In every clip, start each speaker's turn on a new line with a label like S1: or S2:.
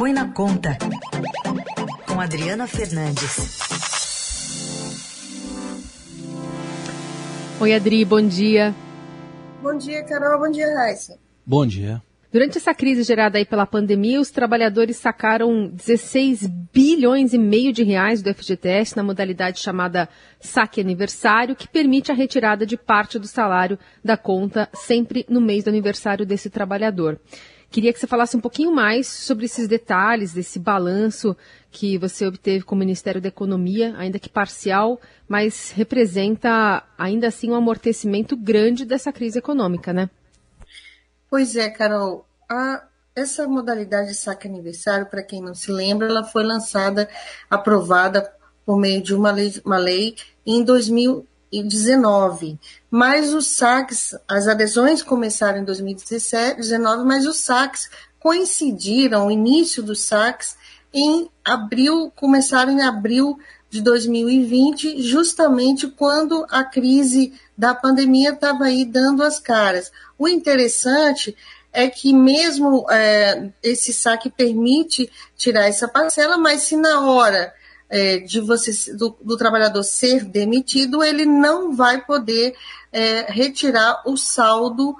S1: Põe na Conta, com Adriana Fernandes.
S2: Oi, Adri, bom dia.
S3: Bom dia, Carol. Bom dia, Raíssa.
S4: Bom dia.
S2: Durante essa crise gerada aí pela pandemia, os trabalhadores sacaram 16 bilhões e meio de reais do FGTS na modalidade chamada saque aniversário, que permite a retirada de parte do salário da conta sempre no mês do aniversário desse trabalhador. Queria que você falasse um pouquinho mais sobre esses detalhes, desse balanço que você obteve com o Ministério da Economia, ainda que parcial, mas representa ainda assim um amortecimento grande dessa crise econômica, né?
S3: Pois é, Carol. A, essa modalidade de saque aniversário, para quem não se lembra, ela foi lançada, aprovada por meio de uma lei, uma lei em 2019. Mas os saques, as adesões começaram em 2019, mas os saques coincidiram, o início dos saques, em abril, começaram em abril de 2020, justamente quando a crise da pandemia estava aí dando as caras. O interessante é que mesmo é, esse saque permite tirar essa parcela, mas se na hora é, de você do, do, trabalhador ser demitido, ele não vai poder é, retirar o saldo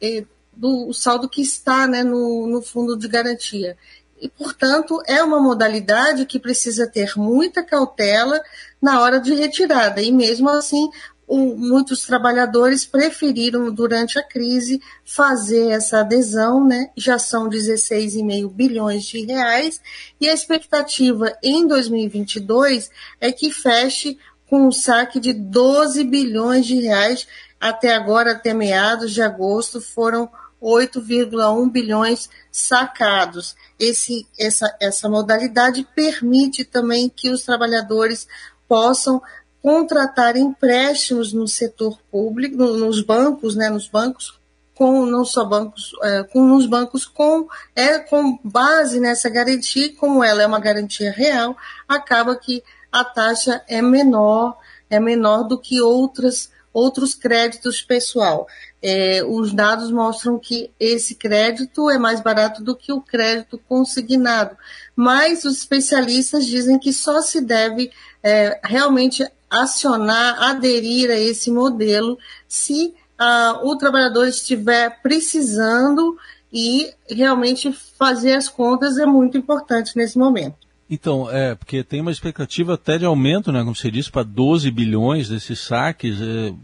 S3: é, do o saldo que está né, no, no fundo de garantia e, portanto, é uma modalidade que precisa ter muita cautela na hora de retirada. E mesmo assim, muitos trabalhadores preferiram, durante a crise, fazer essa adesão, né? Já são 16,5 bilhões de reais, e a expectativa em 2022 é que feche com um saque de 12 bilhões de reais. Até agora, até meados de agosto, foram 8,1 bilhões sacados. Esse, essa, essa modalidade permite também que os trabalhadores possam contratar empréstimos no setor público, nos bancos, né, nos bancos, com não só bancos, é, com nos bancos com é com base nessa garantia, como ela é uma garantia real, acaba que a taxa é menor, é menor do que outras outros créditos pessoal. É, os dados mostram que esse crédito é mais barato do que o crédito consignado, mas os especialistas dizem que só se deve é, realmente acionar, aderir a esse modelo se ah, o trabalhador estiver precisando e realmente fazer as contas é muito importante nesse momento.
S4: Então, é, porque tem uma expectativa até de aumento, né, como você disse, para 12 bilhões desses saques. É,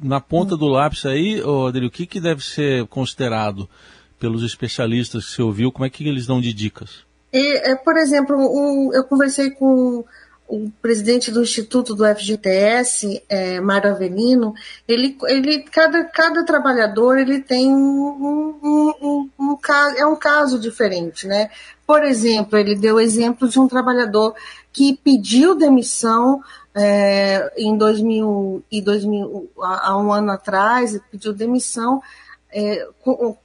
S4: na ponta do lápis aí, Adri, o que, que deve ser considerado pelos especialistas que você ouviu? Como é que eles dão de dicas?
S3: E, é, por exemplo, eu conversei com o presidente do Instituto do FGTS, é, Mário Avelino, ele, ele cada, cada trabalhador ele tem um, um, um, um, é um caso diferente, né? Por exemplo, ele deu exemplo de um trabalhador que pediu demissão é, em 2000 e 2000, há um ano atrás, pediu demissão. É,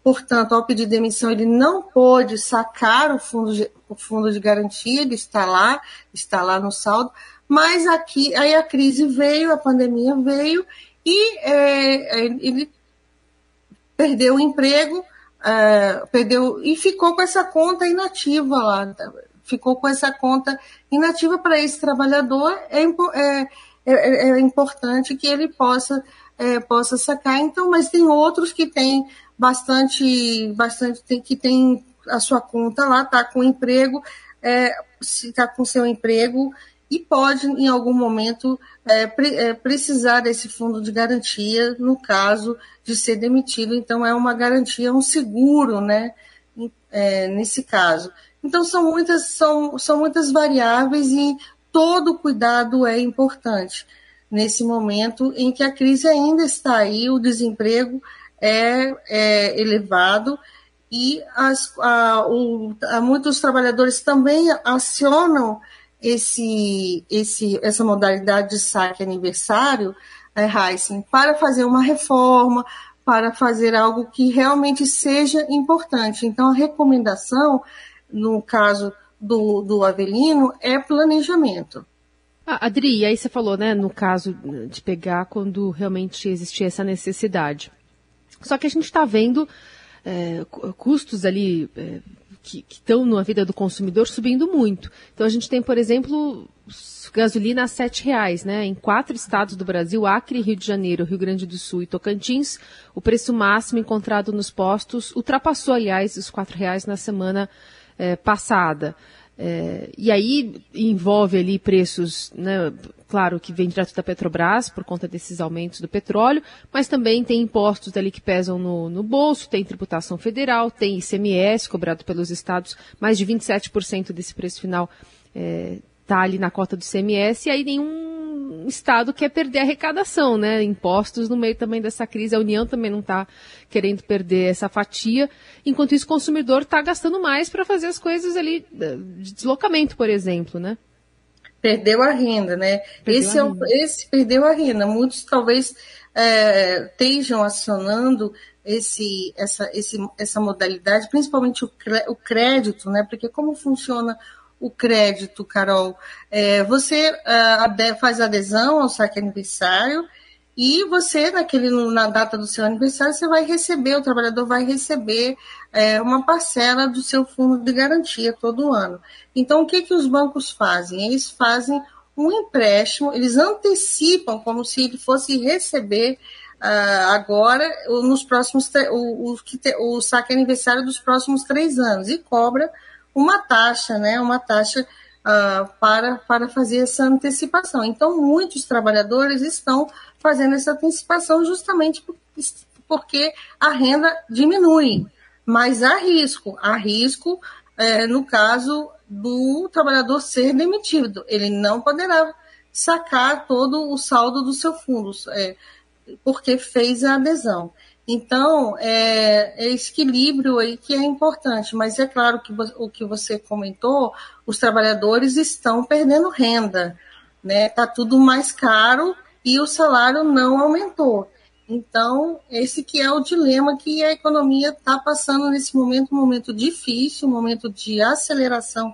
S3: portanto, ao pedir demissão, ele não pôde sacar o fundo, de, o fundo de garantia, ele está lá, está lá no saldo, mas aqui aí a crise veio, a pandemia veio e é, é ele perdeu o emprego, é, perdeu e ficou com essa conta inativa lá ficou com essa conta inativa para esse trabalhador, é, é, é, é importante que ele possa, é, possa sacar. Então, mas tem outros que têm bastante, bastante tem, que tem a sua conta lá, está com emprego, é, está com seu emprego e pode, em algum momento, é, pre, é, precisar desse fundo de garantia no caso de ser demitido. Então, é uma garantia, um seguro, né, é, nesse caso. Então são muitas, são, são muitas variáveis e todo cuidado é importante nesse momento em que a crise ainda está aí, o desemprego é, é elevado e as, a, o, a, muitos trabalhadores também acionam esse, esse, essa modalidade de saque aniversário, é, Heisen, para fazer uma reforma, para fazer algo que realmente seja importante. Então, a recomendação no caso do, do Avelino, é planejamento.
S2: Ah, Adri, aí você falou, né, no caso de pegar quando realmente existia essa necessidade. Só que a gente está vendo é, custos ali é, que estão na vida do consumidor subindo muito. Então a gente tem, por exemplo, gasolina a R$ reais, né? Em quatro estados do Brasil, Acre, Rio de Janeiro, Rio Grande do Sul e Tocantins, o preço máximo encontrado nos postos ultrapassou, aliás, os R$ reais na semana é, passada. É, e aí envolve ali preços, né, claro, que vem direto da Petrobras por conta desses aumentos do petróleo, mas também tem impostos ali que pesam no, no bolso, tem tributação federal, tem ICMS cobrado pelos estados, mais de 27% desse preço final é, está ali na cota do ICMS, e aí nenhum Estado quer perder arrecadação, né? Impostos no meio também dessa crise, a União também não está querendo perder essa fatia, enquanto isso o consumidor está gastando mais para fazer as coisas ali, eh, de deslocamento, por exemplo, né?
S3: Perdeu a renda, né? Perdeu esse, é o, esse perdeu a renda. Muitos talvez é, estejam acionando esse, essa, esse, essa modalidade, principalmente o, o crédito, né? Porque como funciona o crédito, Carol? É, você uh, faz adesão ao saque aniversário e você, naquele, na data do seu aniversário, você vai receber, o trabalhador vai receber é, uma parcela do seu fundo de garantia todo ano. Então, o que, que os bancos fazem? Eles fazem um empréstimo, eles antecipam como se ele fosse receber uh, agora nos próximos o, o, o saque aniversário dos próximos três anos e cobra uma taxa, né, uma taxa uh, para, para fazer essa antecipação. Então, muitos trabalhadores estão fazendo essa antecipação justamente porque a renda diminui, mas há risco, há risco é, no caso do trabalhador ser demitido, ele não poderá sacar todo o saldo do seu fundo, é, porque fez a adesão. Então, é, é, esse equilíbrio aí que é importante, mas é claro que o que você comentou, os trabalhadores estão perdendo renda, né? Tá tudo mais caro e o salário não aumentou. Então, esse que é o dilema que a economia está passando nesse momento, um momento difícil, um momento de aceleração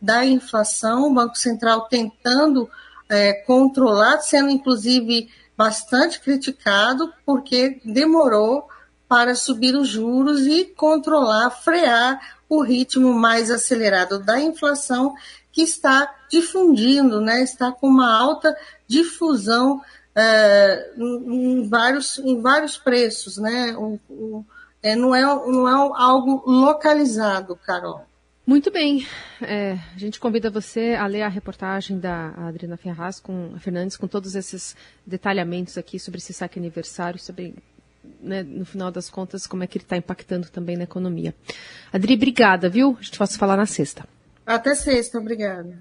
S3: da inflação, o Banco Central tentando é, controlar, sendo inclusive bastante criticado porque demorou para subir os juros e controlar, frear o ritmo mais acelerado da inflação que está difundindo, né, está com uma alta difusão é, em, vários, em vários preços, né? O, o, é, não, é, não é algo localizado, Carol.
S2: Muito bem. É, a gente convida você a ler a reportagem da Adriana Ferraz com Fernandes, com todos esses detalhamentos aqui sobre esse saque aniversário, sobre, né, no final das contas, como é que ele está impactando também na economia. Adri, obrigada, viu? A gente possa falar na sexta.
S3: Até sexta, obrigada.